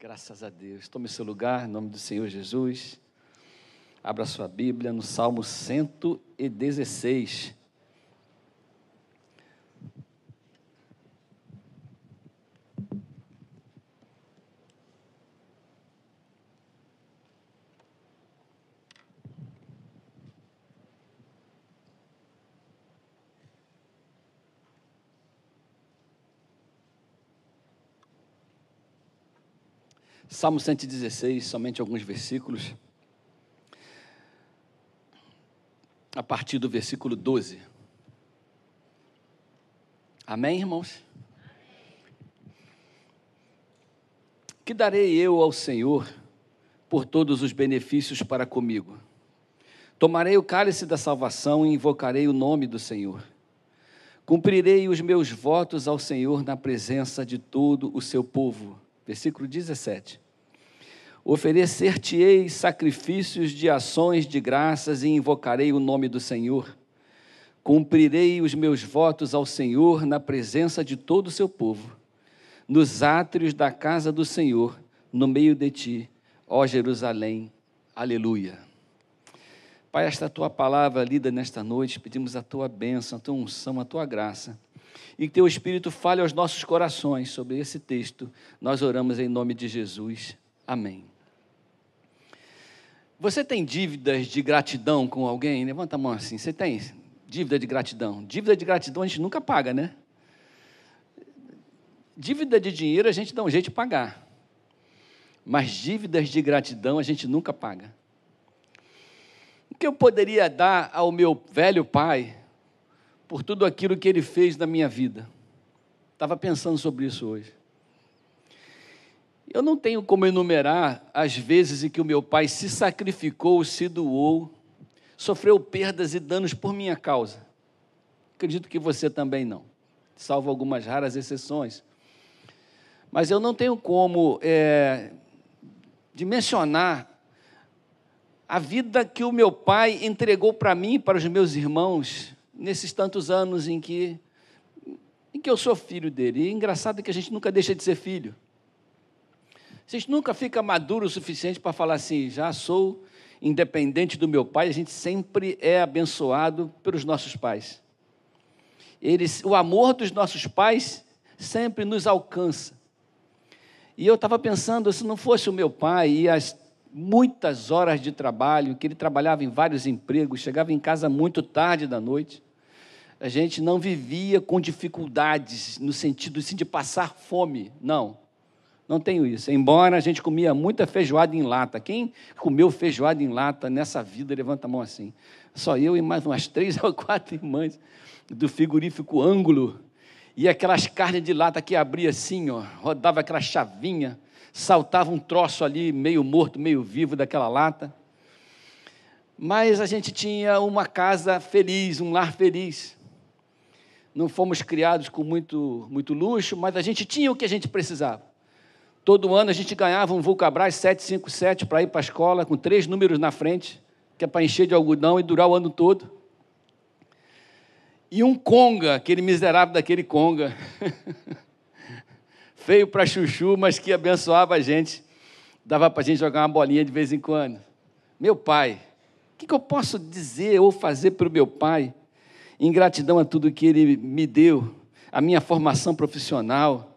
Graças a Deus. Tome seu lugar em nome do Senhor Jesus. Abra sua Bíblia no Salmo 116. Salmo 116, somente alguns versículos. A partir do versículo 12. Amém, irmãos? Que darei eu ao Senhor por todos os benefícios para comigo? Tomarei o cálice da salvação e invocarei o nome do Senhor. Cumprirei os meus votos ao Senhor na presença de todo o seu povo versículo 17. Oferecer-te-ei sacrifícios de ações de graças e invocarei o nome do Senhor. Cumprirei os meus votos ao Senhor na presença de todo o seu povo, nos átrios da casa do Senhor, no meio de ti, ó Jerusalém. Aleluia. Pai, esta tua palavra lida nesta noite, pedimos a tua bênção, a tua unção, a tua graça e que teu Espírito fale aos nossos corações sobre esse texto. Nós oramos em nome de Jesus. Amém. Você tem dívidas de gratidão com alguém? Levanta a mão assim. Você tem dívida de gratidão? Dívida de gratidão a gente nunca paga, né? Dívida de dinheiro a gente dá um jeito de pagar. Mas dívidas de gratidão a gente nunca paga. O que eu poderia dar ao meu velho pai por tudo aquilo que ele fez na minha vida. Estava pensando sobre isso hoje. Eu não tenho como enumerar as vezes em que o meu pai se sacrificou, se doou, sofreu perdas e danos por minha causa. Acredito que você também não, salvo algumas raras exceções. Mas eu não tenho como é, dimensionar a vida que o meu pai entregou para mim e para os meus irmãos nesses tantos anos em que, em que eu sou filho dele. E é engraçado que a gente nunca deixa de ser filho. Gente nunca fica maduro o suficiente para falar assim, já sou independente do meu pai, a gente sempre é abençoado pelos nossos pais. Eles, o amor dos nossos pais sempre nos alcança. E eu estava pensando, se não fosse o meu pai e as muitas horas de trabalho, que ele trabalhava em vários empregos, chegava em casa muito tarde da noite, a gente não vivia com dificuldades no sentido assim, de passar fome. Não, não tenho isso. Embora a gente comia muita feijoada em lata. Quem comeu feijoada em lata nessa vida, levanta a mão assim. Só eu e mais umas três ou quatro irmãs do frigorífico ângulo. E aquelas carnes de lata que abria assim, ó, rodava aquela chavinha, saltava um troço ali, meio morto, meio vivo daquela lata. Mas a gente tinha uma casa feliz, um lar feliz não fomos criados com muito, muito luxo, mas a gente tinha o que a gente precisava. Todo ano a gente ganhava um Vulcabras 757 para ir para a escola, com três números na frente, que é para encher de algodão e durar o ano todo. E um conga, aquele miserável daquele conga. Feio para chuchu, mas que abençoava a gente. Dava para a gente jogar uma bolinha de vez em quando. Meu pai, o que, que eu posso dizer ou fazer para o meu pai em gratidão a tudo que Ele me deu, a minha formação profissional,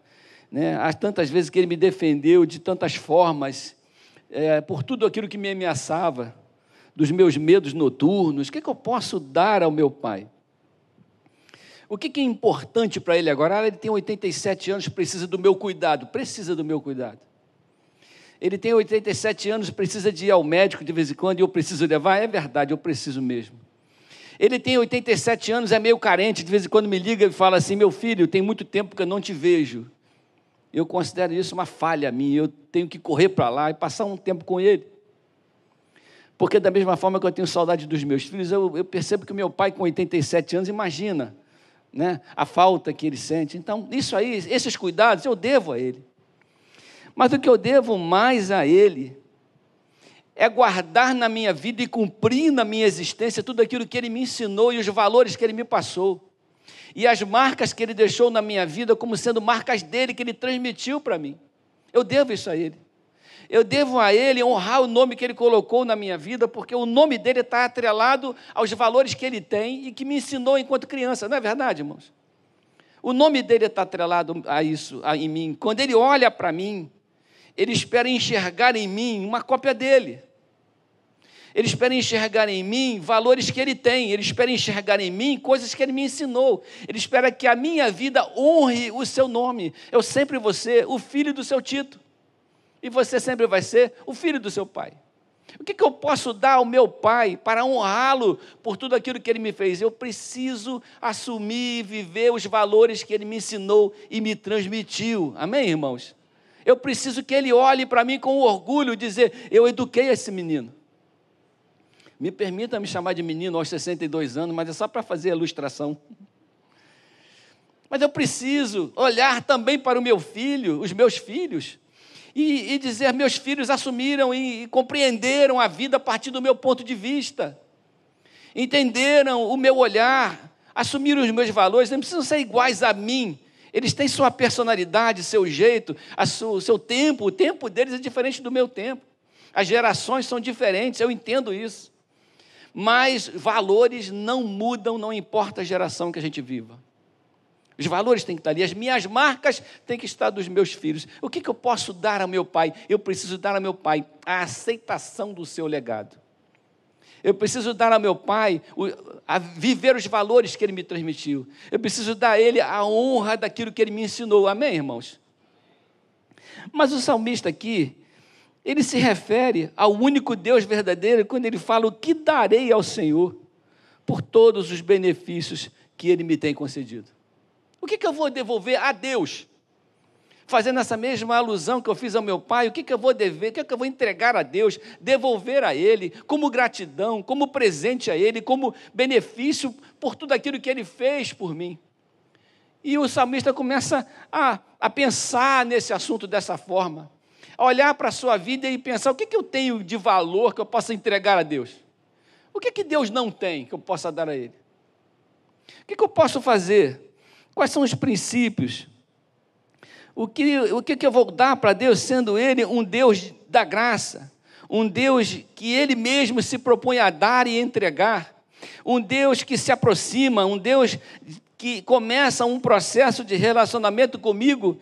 né? Há tantas vezes que Ele me defendeu de tantas formas, é, por tudo aquilo que me ameaçava, dos meus medos noturnos. O que, é que eu posso dar ao meu Pai? O que, que é importante para Ele agora? Ah, ele tem 87 anos, precisa do meu cuidado. Precisa do meu cuidado. Ele tem 87 anos, precisa de ir ao médico de vez em quando e eu preciso levar? É verdade, eu preciso mesmo. Ele tem 87 anos, é meio carente, de vez em quando me liga e fala assim: Meu filho, tem muito tempo que eu não te vejo. Eu considero isso uma falha minha, eu tenho que correr para lá e passar um tempo com ele. Porque, da mesma forma que eu tenho saudade dos meus filhos, eu, eu percebo que meu pai, com 87 anos, imagina né, a falta que ele sente. Então, isso aí, esses cuidados, eu devo a ele. Mas o que eu devo mais a ele é guardar na minha vida e cumprir na minha existência tudo aquilo que Ele me ensinou e os valores que Ele me passou. E as marcas que Ele deixou na minha vida como sendo marcas dele que Ele transmitiu para mim. Eu devo isso a Ele. Eu devo a Ele honrar o nome que Ele colocou na minha vida, porque o nome dele está atrelado aos valores que Ele tem e que me ensinou enquanto criança. Não é verdade, irmãos? O nome dele está atrelado a isso, a, em mim. Quando Ele olha para mim, Ele espera enxergar em mim uma cópia dele. Ele espera enxergar em mim valores que ele tem, ele espera enxergar em mim coisas que ele me ensinou, ele espera que a minha vida honre o seu nome. Eu sempre vou ser o filho do seu Tito, e você sempre vai ser o filho do seu pai. O que, que eu posso dar ao meu pai para honrá-lo por tudo aquilo que ele me fez? Eu preciso assumir e viver os valores que ele me ensinou e me transmitiu. Amém, irmãos? Eu preciso que ele olhe para mim com orgulho e dizer: Eu eduquei esse menino. Me permita me chamar de menino aos 62 anos, mas é só para fazer a ilustração. Mas eu preciso olhar também para o meu filho, os meus filhos, e, e dizer: meus filhos assumiram e, e compreenderam a vida a partir do meu ponto de vista, entenderam o meu olhar, assumiram os meus valores, não precisam ser iguais a mim, eles têm sua personalidade, seu jeito, o seu tempo, o tempo deles é diferente do meu tempo. As gerações são diferentes, eu entendo isso. Mas valores não mudam, não importa a geração que a gente viva. Os valores têm que estar ali, as minhas marcas têm que estar dos meus filhos. O que, que eu posso dar ao meu pai? Eu preciso dar ao meu pai a aceitação do seu legado. Eu preciso dar ao meu pai a viver os valores que ele me transmitiu. Eu preciso dar a ele a honra daquilo que ele me ensinou. Amém, irmãos? Mas o salmista aqui, ele se refere ao único Deus verdadeiro quando ele fala: O que darei ao Senhor por todos os benefícios que ele me tem concedido? O que, que eu vou devolver a Deus? Fazendo essa mesma alusão que eu fiz ao meu pai, o que, que eu vou dever, o que, que eu vou entregar a Deus, devolver a Ele, como gratidão, como presente a Ele, como benefício por tudo aquilo que Ele fez por mim. E o salmista começa a, a pensar nesse assunto dessa forma olhar para a sua vida e pensar: o que, que eu tenho de valor que eu possa entregar a Deus? O que, que Deus não tem que eu possa dar a Ele? O que, que eu posso fazer? Quais são os princípios? O que, o que, que eu vou dar para Deus, sendo Ele um Deus da graça, um Deus que Ele mesmo se propõe a dar e entregar, um Deus que se aproxima, um Deus que começa um processo de relacionamento comigo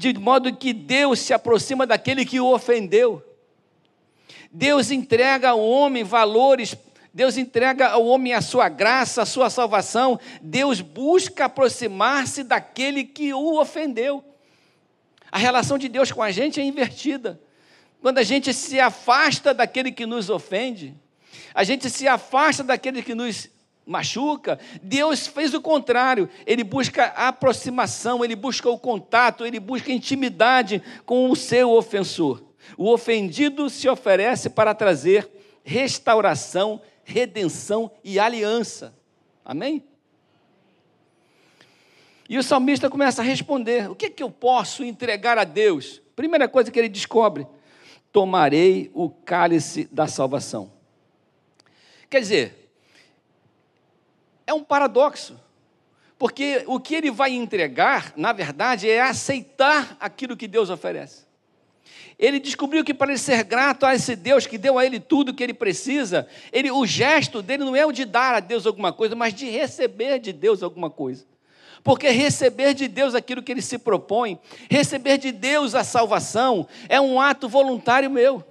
de modo que Deus se aproxima daquele que o ofendeu. Deus entrega ao homem valores, Deus entrega ao homem a sua graça, a sua salvação. Deus busca aproximar-se daquele que o ofendeu. A relação de Deus com a gente é invertida. Quando a gente se afasta daquele que nos ofende, a gente se afasta daquele que nos machuca. Deus fez o contrário. Ele busca aproximação, ele busca o contato, ele busca intimidade com o seu ofensor. O ofendido se oferece para trazer restauração, redenção e aliança. Amém? E o salmista começa a responder: o que, é que eu posso entregar a Deus? Primeira coisa que ele descobre: tomarei o cálice da salvação. Quer dizer, é um paradoxo. Porque o que ele vai entregar, na verdade, é aceitar aquilo que Deus oferece. Ele descobriu que para ele ser grato a esse Deus que deu a ele tudo que ele precisa, ele, o gesto dele não é o de dar a Deus alguma coisa, mas de receber de Deus alguma coisa. Porque receber de Deus aquilo que ele se propõe, receber de Deus a salvação, é um ato voluntário meu.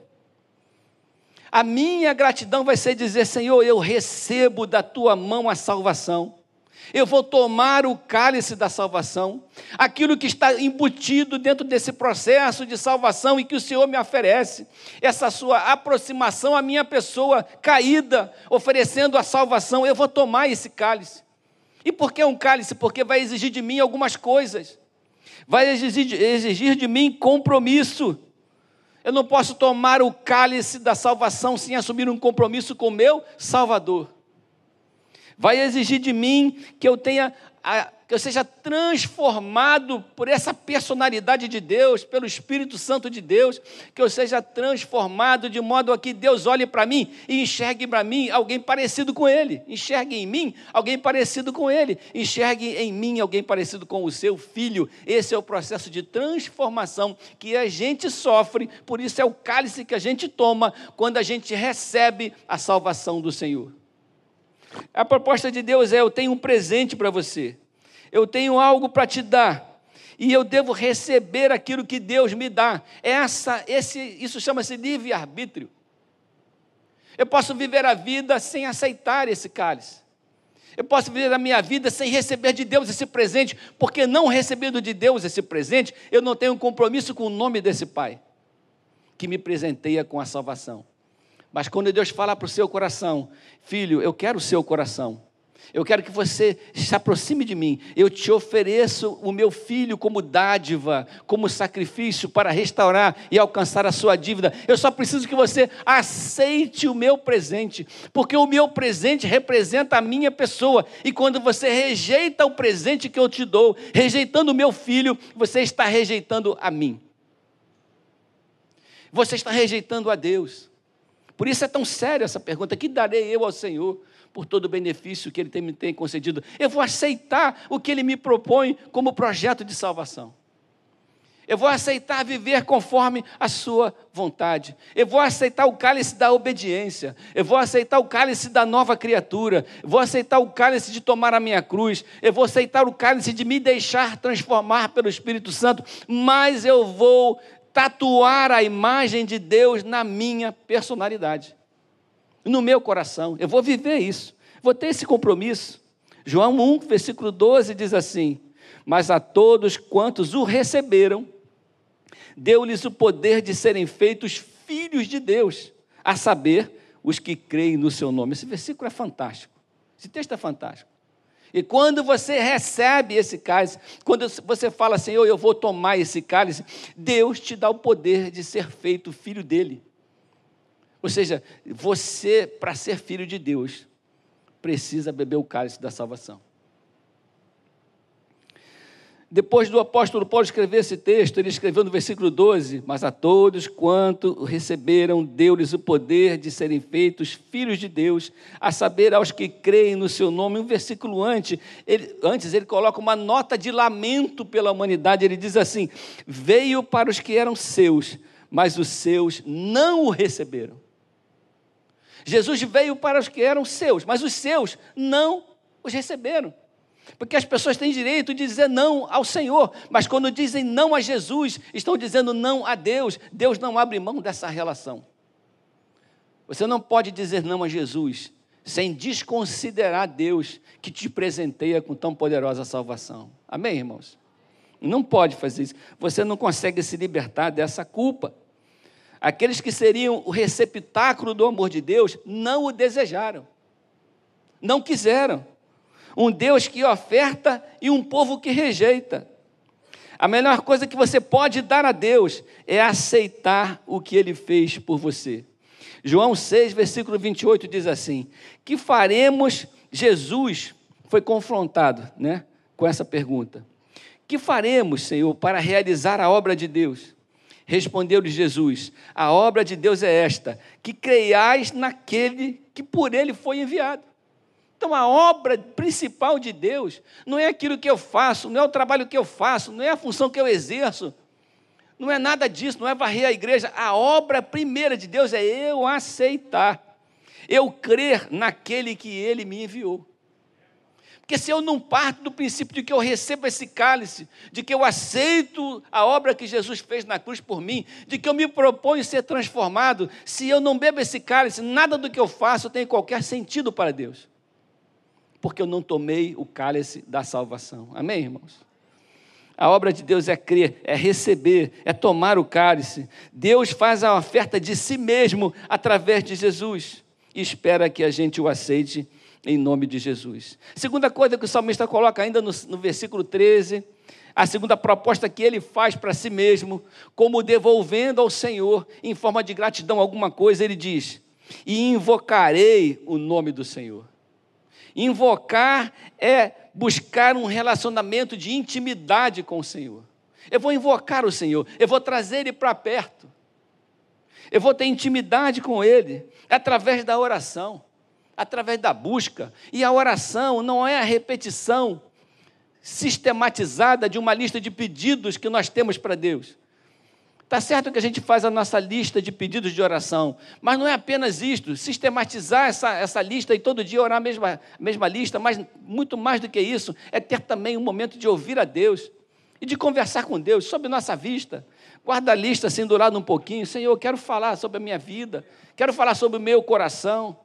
A minha gratidão vai ser dizer: Senhor, eu recebo da tua mão a salvação. Eu vou tomar o cálice da salvação, aquilo que está embutido dentro desse processo de salvação e que o Senhor me oferece, essa sua aproximação à minha pessoa caída, oferecendo a salvação, eu vou tomar esse cálice. E por que um cálice? Porque vai exigir de mim algumas coisas, vai exigir, exigir de mim compromisso. Eu não posso tomar o cálice da salvação sem assumir um compromisso com o meu Salvador. Vai exigir de mim que eu tenha a, que eu seja transformado por essa personalidade de Deus, pelo Espírito Santo de Deus, que eu seja transformado de modo a que Deus olhe para mim e enxergue para mim alguém parecido com Ele, enxergue em mim alguém parecido com Ele, enxergue em mim alguém parecido com o seu filho. Esse é o processo de transformação que a gente sofre, por isso é o cálice que a gente toma quando a gente recebe a salvação do Senhor. A proposta de Deus é: eu tenho um presente para você eu tenho algo para te dar e eu devo receber aquilo que Deus me dá. Essa, esse, isso chama-se livre-arbítrio. Eu posso viver a vida sem aceitar esse cálice. Eu posso viver a minha vida sem receber de Deus esse presente, porque não recebendo de Deus esse presente, eu não tenho compromisso com o nome desse Pai, que me presenteia com a salvação. Mas quando Deus fala para o seu coração, filho, eu quero o seu coração, eu quero que você se aproxime de mim. Eu te ofereço o meu filho como dádiva, como sacrifício para restaurar e alcançar a sua dívida. Eu só preciso que você aceite o meu presente, porque o meu presente representa a minha pessoa. E quando você rejeita o presente que eu te dou, rejeitando o meu filho, você está rejeitando a mim. Você está rejeitando a Deus. Por isso é tão séria essa pergunta: que darei eu ao Senhor? Por todo o benefício que Ele tem, me tem concedido. Eu vou aceitar o que Ele me propõe como projeto de salvação. Eu vou aceitar viver conforme a Sua vontade. Eu vou aceitar o cálice da obediência. Eu vou aceitar o cálice da nova criatura. Eu vou aceitar o cálice de tomar a minha cruz. Eu vou aceitar o cálice de me deixar transformar pelo Espírito Santo. Mas eu vou tatuar a imagem de Deus na minha personalidade no meu coração. Eu vou viver isso, vou ter esse compromisso. João 1, versículo 12 diz assim: Mas a todos quantos o receberam, deu-lhes o poder de serem feitos filhos de Deus, a saber, os que creem no seu nome. Esse versículo é fantástico. Esse texto é fantástico. E quando você recebe esse cálice, quando você fala, Senhor, eu vou tomar esse cálice, Deus te dá o poder de ser feito filho dele. Ou seja, você, para ser filho de Deus, precisa beber o cálice da salvação. Depois do apóstolo Paulo escrever esse texto, ele escreveu no versículo 12: Mas a todos quanto receberam, deu-lhes o poder de serem feitos filhos de Deus, a saber, aos que creem no seu nome. Um versículo antes ele, antes, ele coloca uma nota de lamento pela humanidade. Ele diz assim: Veio para os que eram seus, mas os seus não o receberam. Jesus veio para os que eram seus, mas os seus não os receberam. Porque as pessoas têm direito de dizer não ao Senhor, mas quando dizem não a Jesus, estão dizendo não a Deus. Deus não abre mão dessa relação. Você não pode dizer não a Jesus sem desconsiderar Deus que te presenteia com tão poderosa salvação. Amém, irmãos? Não pode fazer isso. Você não consegue se libertar dessa culpa. Aqueles que seriam o receptáculo do amor de Deus não o desejaram, não quiseram. Um Deus que oferta e um povo que rejeita. A melhor coisa que você pode dar a Deus é aceitar o que ele fez por você. João 6, versículo 28 diz assim: Que faremos? Jesus foi confrontado né, com essa pergunta. Que faremos, Senhor, para realizar a obra de Deus? Respondeu-lhe Jesus: A obra de Deus é esta, que creiais naquele que por ele foi enviado. Então, a obra principal de Deus não é aquilo que eu faço, não é o trabalho que eu faço, não é a função que eu exerço, não é nada disso, não é varrer a igreja. A obra primeira de Deus é eu aceitar, eu crer naquele que ele me enviou. Porque se eu não parto do princípio de que eu recebo esse cálice, de que eu aceito a obra que Jesus fez na cruz por mim, de que eu me proponho ser transformado, se eu não bebo esse cálice, nada do que eu faço tem qualquer sentido para Deus. Porque eu não tomei o cálice da salvação. Amém, irmãos? A obra de Deus é crer, é receber, é tomar o cálice. Deus faz a oferta de si mesmo através de Jesus e espera que a gente o aceite em nome de Jesus. Segunda coisa que o salmista coloca ainda no, no versículo 13, a segunda proposta que ele faz para si mesmo, como devolvendo ao Senhor, em forma de gratidão, alguma coisa, ele diz: E invocarei o nome do Senhor. Invocar é buscar um relacionamento de intimidade com o Senhor. Eu vou invocar o Senhor, eu vou trazer Ele para perto. Eu vou ter intimidade com Ele através da oração, através da busca. E a oração não é a repetição sistematizada de uma lista de pedidos que nós temos para Deus. Está certo que a gente faz a nossa lista de pedidos de oração, mas não é apenas isto, sistematizar essa, essa lista e todo dia orar a mesma, mesma lista, mas muito mais do que isso, é ter também um momento de ouvir a Deus e de conversar com Deus sobre nossa vista. Guarda a lista assim do lado um pouquinho, Senhor, eu quero falar sobre a minha vida, quero falar sobre o meu coração.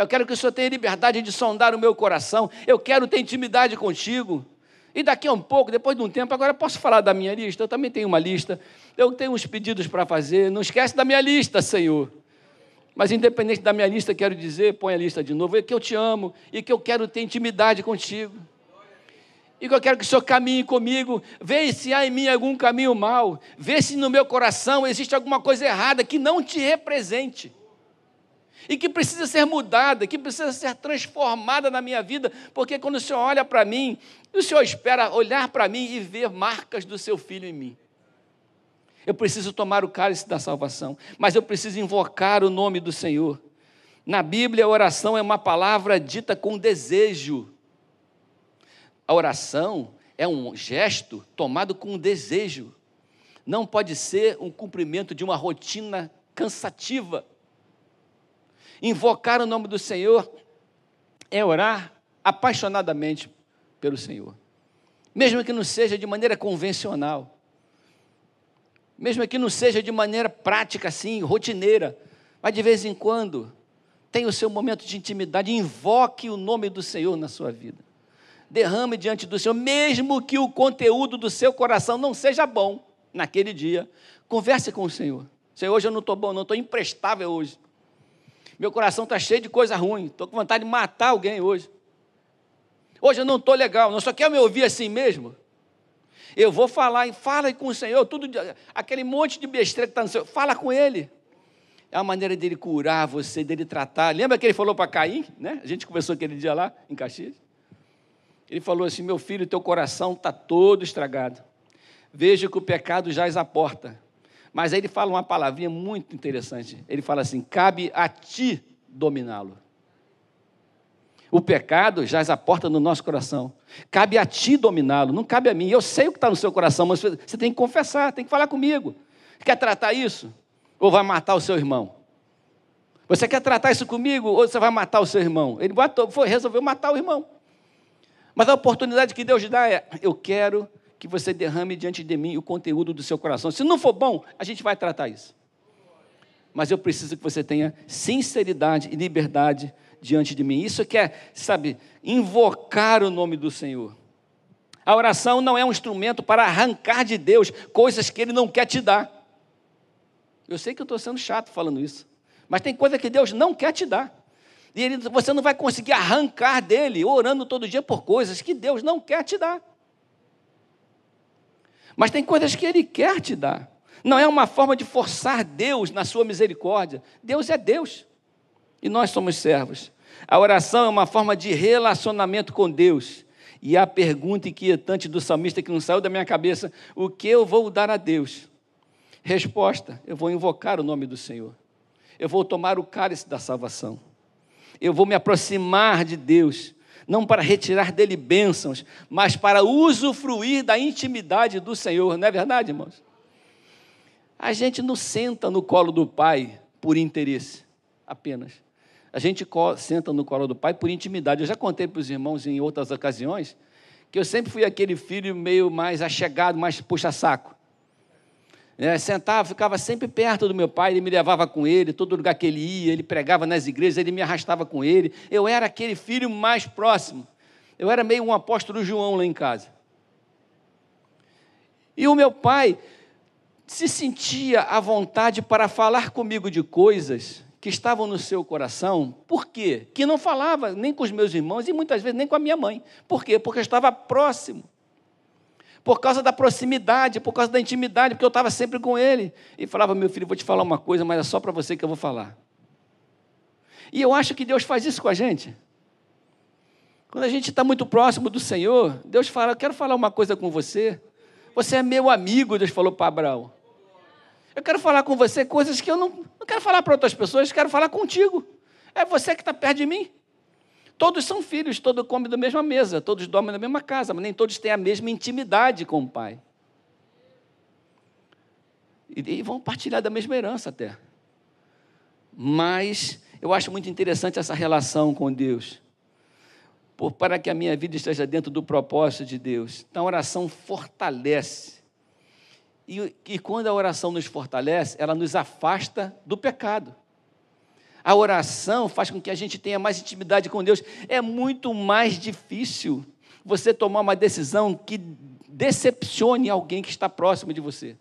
Eu quero que o Senhor tenha liberdade de sondar o meu coração. Eu quero ter intimidade contigo. E daqui a um pouco, depois de um tempo, agora posso falar da minha lista. Eu também tenho uma lista. Eu tenho uns pedidos para fazer. Não esquece da minha lista, Senhor. Mas independente da minha lista, quero dizer, põe a lista de novo, é que eu te amo e que eu quero ter intimidade contigo. E que eu quero que o Senhor caminhe comigo, vê se há em mim algum caminho mau, vê se no meu coração existe alguma coisa errada que não te represente e que precisa ser mudada, que precisa ser transformada na minha vida, porque quando o Senhor olha para mim, o Senhor espera olhar para mim e ver marcas do seu filho em mim. Eu preciso tomar o cálice da salvação, mas eu preciso invocar o nome do Senhor. Na Bíblia, a oração é uma palavra dita com desejo. A oração é um gesto tomado com desejo. Não pode ser um cumprimento de uma rotina cansativa. Invocar o nome do Senhor é orar apaixonadamente pelo Senhor, mesmo que não seja de maneira convencional, mesmo que não seja de maneira prática, assim, rotineira, mas de vez em quando, tenha o seu momento de intimidade, invoque o nome do Senhor na sua vida. Derrame diante do Senhor, mesmo que o conteúdo do seu coração não seja bom naquele dia, converse com o Senhor. Senhor, hoje eu não estou bom, não estou imprestável hoje. Meu coração está cheio de coisa ruim. Estou com vontade de matar alguém hoje. Hoje eu não estou legal. Não só quer me ouvir assim mesmo. Eu vou falar, e fala com o Senhor, tudo, aquele monte de besteira que está no Senhor, fala com Ele. É a maneira dele curar você, dele tratar. Lembra que ele falou para Caim, né? A gente conversou aquele dia lá em Caxias. Ele falou assim: Meu filho, teu coração está todo estragado. Veja que o pecado jaz à porta. Mas aí ele fala uma palavrinha muito interessante. Ele fala assim: cabe a ti dominá-lo. O pecado jaz a porta no nosso coração. Cabe a ti dominá-lo, não cabe a mim. Eu sei o que está no seu coração, mas você tem que confessar, tem que falar comigo. Quer tratar isso? Ou vai matar o seu irmão? Você quer tratar isso comigo ou você vai matar o seu irmão? Ele foi, resolveu matar o irmão. Mas a oportunidade que Deus dá é: eu quero que você derrame diante de mim o conteúdo do seu coração. Se não for bom, a gente vai tratar isso. Mas eu preciso que você tenha sinceridade e liberdade diante de mim. Isso que é, sabe, invocar o nome do Senhor. A oração não é um instrumento para arrancar de Deus coisas que Ele não quer te dar. Eu sei que eu estou sendo chato falando isso, mas tem coisa que Deus não quer te dar. E ele, você não vai conseguir arrancar dele orando todo dia por coisas que Deus não quer te dar. Mas tem coisas que Ele quer te dar. Não é uma forma de forçar Deus na sua misericórdia. Deus é Deus e nós somos servos. A oração é uma forma de relacionamento com Deus. E a pergunta inquietante do salmista que não saiu da minha cabeça: o que eu vou dar a Deus? Resposta: eu vou invocar o nome do Senhor. Eu vou tomar o cálice da salvação. Eu vou me aproximar de Deus não para retirar dele bênçãos, mas para usufruir da intimidade do Senhor, não é verdade, irmãos? A gente não senta no colo do Pai por interesse apenas. A gente senta no colo do Pai por intimidade. Eu já contei para os irmãos em outras ocasiões que eu sempre fui aquele filho meio mais achegado, mais puxa-saco. É, sentava, ficava sempre perto do meu pai, ele me levava com ele, todo lugar que ele ia, ele pregava nas igrejas, ele me arrastava com ele. Eu era aquele filho mais próximo. Eu era meio um apóstolo João lá em casa. E o meu pai se sentia à vontade para falar comigo de coisas que estavam no seu coração. Por quê? Que não falava nem com os meus irmãos e muitas vezes nem com a minha mãe. Por quê? Porque eu estava próximo por causa da proximidade, por causa da intimidade, porque eu estava sempre com ele. E falava, meu filho, vou te falar uma coisa, mas é só para você que eu vou falar. E eu acho que Deus faz isso com a gente. Quando a gente está muito próximo do Senhor, Deus fala: Eu quero falar uma coisa com você. Você é meu amigo, Deus falou para Abraão. Eu quero falar com você coisas que eu não, não quero falar para outras pessoas, quero falar contigo. É você que está perto de mim. Todos são filhos, todos comem da mesma mesa, todos dormem na mesma casa, mas nem todos têm a mesma intimidade com o Pai. E, e vão partilhar da mesma herança até. Mas eu acho muito interessante essa relação com Deus. Por, para que a minha vida esteja dentro do propósito de Deus. Então a oração fortalece e, e quando a oração nos fortalece, ela nos afasta do pecado. A oração faz com que a gente tenha mais intimidade com Deus. É muito mais difícil você tomar uma decisão que decepcione alguém que está próximo de você.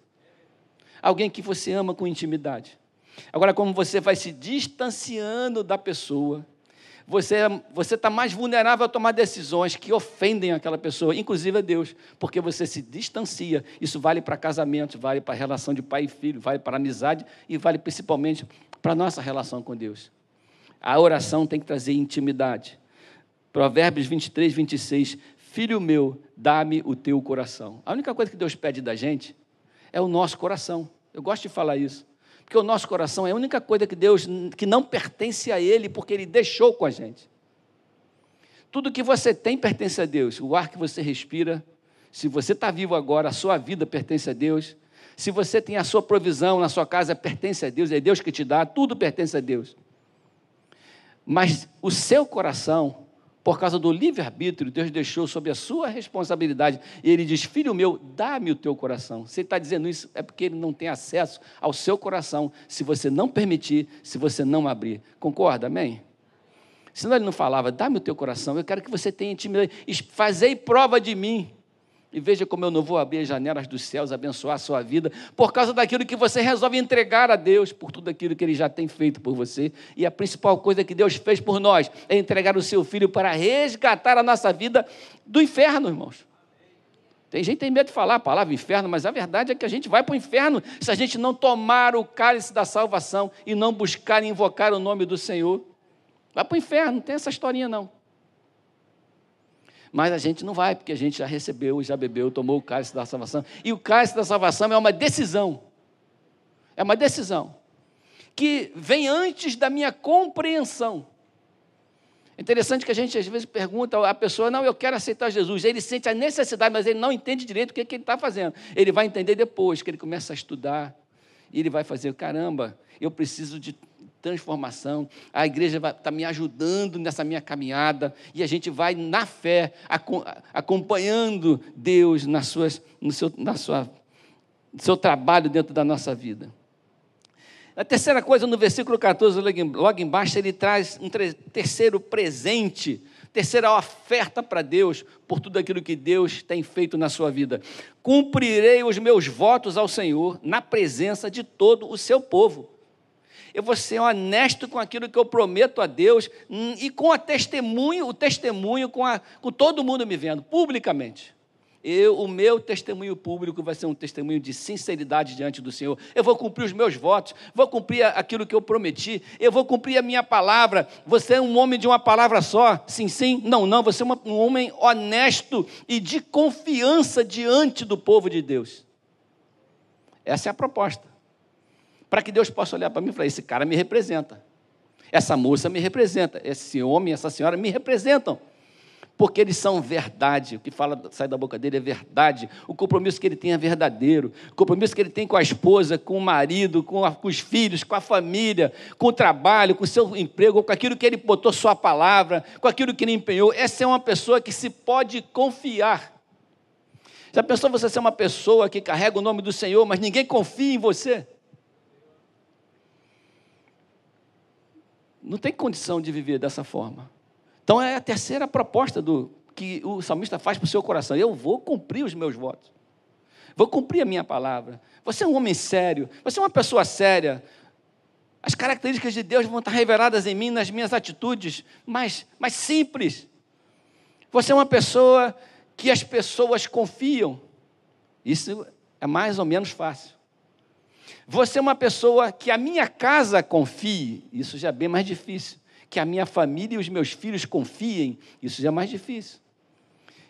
Alguém que você ama com intimidade. Agora, como você vai se distanciando da pessoa, você você está mais vulnerável a tomar decisões que ofendem aquela pessoa, inclusive a Deus, porque você se distancia. Isso vale para casamento, vale para relação de pai e filho, vale para amizade e vale principalmente para a nossa relação com Deus. A oração tem que trazer intimidade. Provérbios 23, 26. Filho meu, dá-me o teu coração. A única coisa que Deus pede da gente é o nosso coração. Eu gosto de falar isso. Porque o nosso coração é a única coisa que Deus que não pertence a Ele, porque Ele deixou com a gente. Tudo que você tem pertence a Deus. O ar que você respira, se você está vivo agora, a sua vida pertence a Deus. Se você tem a sua provisão na sua casa, pertence a Deus, é Deus que te dá, tudo pertence a Deus. Mas o seu coração por causa do livre-arbítrio, Deus deixou sob a sua responsabilidade. E ele diz: Filho meu, dá-me o teu coração. Se ele está dizendo isso, é porque ele não tem acesso ao seu coração, se você não permitir, se você não abrir. Concorda? Amém? Senão ele não falava: Dá-me o teu coração, eu quero que você tenha intimidade. Fazei prova de mim. E veja como eu não vou abrir as janelas dos céus, abençoar a sua vida, por causa daquilo que você resolve entregar a Deus, por tudo aquilo que Ele já tem feito por você. E a principal coisa que Deus fez por nós é entregar o seu Filho para resgatar a nossa vida do inferno, irmãos. Tem gente que tem medo de falar a palavra inferno, mas a verdade é que a gente vai para o inferno se a gente não tomar o cálice da salvação e não buscar e invocar o nome do Senhor. Vai para o inferno, não tem essa historinha não. Mas a gente não vai, porque a gente já recebeu, já bebeu, tomou o cálice da salvação. E o cálice da salvação é uma decisão. É uma decisão que vem antes da minha compreensão. É interessante que a gente às vezes pergunta à pessoa, não, eu quero aceitar Jesus. Ele sente a necessidade, mas ele não entende direito o que, é que ele está fazendo. Ele vai entender depois, que ele começa a estudar. E ele vai fazer, caramba, eu preciso de transformação. A igreja está me ajudando nessa minha caminhada e a gente vai na fé acompanhando Deus nas suas, no seu, na sua, no seu trabalho dentro da nossa vida. A terceira coisa, no versículo 14, logo embaixo, ele traz um terceiro presente, terceira oferta para Deus por tudo aquilo que Deus tem feito na sua vida. Cumprirei os meus votos ao Senhor na presença de todo o seu povo eu vou ser honesto com aquilo que eu prometo a Deus hum, e com a testemunho, o testemunho com, a, com todo mundo me vendo, publicamente. Eu, o meu testemunho público vai ser um testemunho de sinceridade diante do Senhor. Eu vou cumprir os meus votos, vou cumprir aquilo que eu prometi, eu vou cumprir a minha palavra. Você é um homem de uma palavra só? Sim, sim. Não, não. Você é um homem honesto e de confiança diante do povo de Deus. Essa é a proposta para que Deus possa olhar para mim e falar: esse cara me representa, essa moça me representa, esse homem, essa senhora me representam. Porque eles são verdade, o que fala, sai da boca dele é verdade, o compromisso que ele tem é verdadeiro, o compromisso que ele tem com a esposa, com o marido, com, a, com os filhos, com a família, com o trabalho, com o seu emprego, com aquilo que ele botou sua palavra, com aquilo que ele empenhou. Essa é uma pessoa que se pode confiar. Já pensou você ser uma pessoa que carrega o nome do Senhor, mas ninguém confia em você? Não tem condição de viver dessa forma. Então é a terceira proposta do que o salmista faz para o seu coração. Eu vou cumprir os meus votos. Vou cumprir a minha palavra. Você é um homem sério. Você é uma pessoa séria. As características de Deus vão estar reveladas em mim, nas minhas atitudes mais, mais simples. Você é uma pessoa que as pessoas confiam. Isso é mais ou menos fácil. Você é uma pessoa que a minha casa confie, isso já é bem mais difícil. que a minha família e os meus filhos confiem, isso já é mais difícil.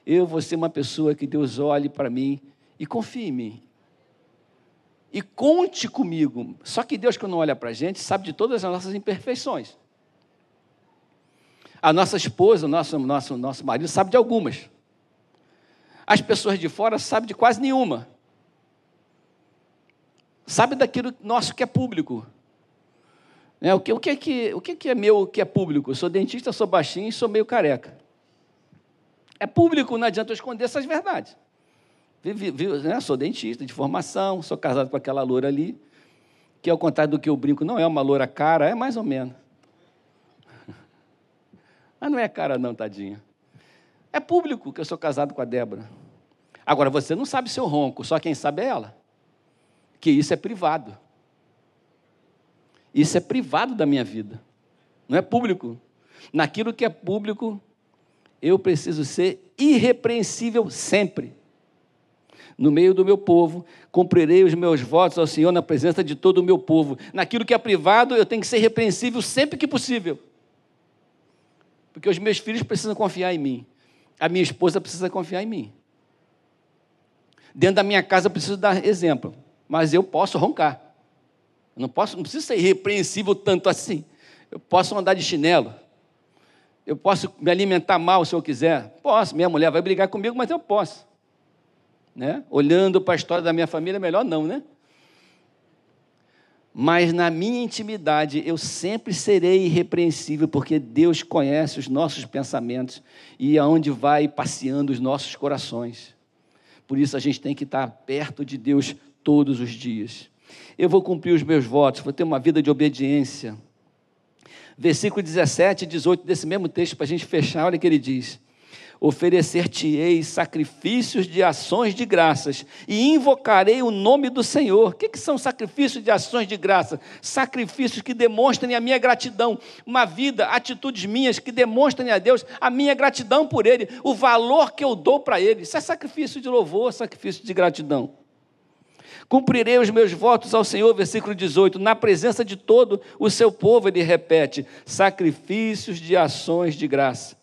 Eu vou ser uma pessoa que Deus olhe para mim e confie em mim. E conte comigo. Só que Deus, quando olha para a gente, sabe de todas as nossas imperfeições. A nossa esposa, o nosso, nosso, nosso marido, sabe de algumas. As pessoas de fora sabem de quase nenhuma. Sabe daquilo nosso que é público. É, o, que, o, que é que, o que é, que é meu que é público? Eu sou dentista, sou baixinho e sou meio careca. É público, não adianta eu esconder essas verdades. Vivi, né? Sou dentista de formação, sou casado com aquela loura ali, que ao contrário do que eu brinco, não é uma loura cara, é mais ou menos. Mas não é cara, não, tadinha. É público que eu sou casado com a Débora. Agora, você não sabe se eu ronco, só quem sabe é ela. Que isso é privado. Isso é privado da minha vida. Não é público. Naquilo que é público, eu preciso ser irrepreensível sempre. No meio do meu povo, cumprirei os meus votos ao Senhor na presença de todo o meu povo. Naquilo que é privado, eu tenho que ser repreensível sempre que possível. Porque os meus filhos precisam confiar em mim. A minha esposa precisa confiar em mim. Dentro da minha casa eu preciso dar exemplo, mas eu posso roncar. Eu não posso, não preciso ser irrepreensível tanto assim. Eu posso andar de chinelo. Eu posso me alimentar mal se eu quiser. Posso. Minha mulher vai brigar comigo, mas eu posso. Né? Olhando para a história da minha família, melhor não, né? mas na minha intimidade eu sempre serei irrepreensível, porque Deus conhece os nossos pensamentos e aonde vai passeando os nossos corações. Por isso a gente tem que estar perto de Deus todos os dias. Eu vou cumprir os meus votos, vou ter uma vida de obediência. Versículo 17 e 18 desse mesmo texto, para a gente fechar, olha o que ele diz oferecer-te-ei sacrifícios de ações de graças e invocarei o nome do Senhor. O que, que, são sacrifícios de ações de graça? Sacrifícios que demonstrem a minha gratidão, uma vida, atitudes minhas que demonstrem a Deus a minha gratidão por Ele, o valor que eu dou para Ele. Isso é sacrifício de louvor, sacrifício de gratidão. Cumprirei os meus votos ao Senhor, versículo 18, na presença de todo o seu povo, ele repete: sacrifícios de ações de graça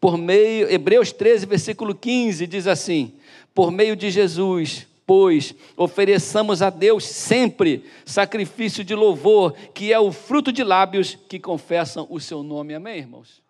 por meio, Hebreus 13, versículo 15 diz assim: por meio de Jesus, pois ofereçamos a Deus sempre sacrifício de louvor, que é o fruto de lábios que confessam o seu nome. Amém, irmãos?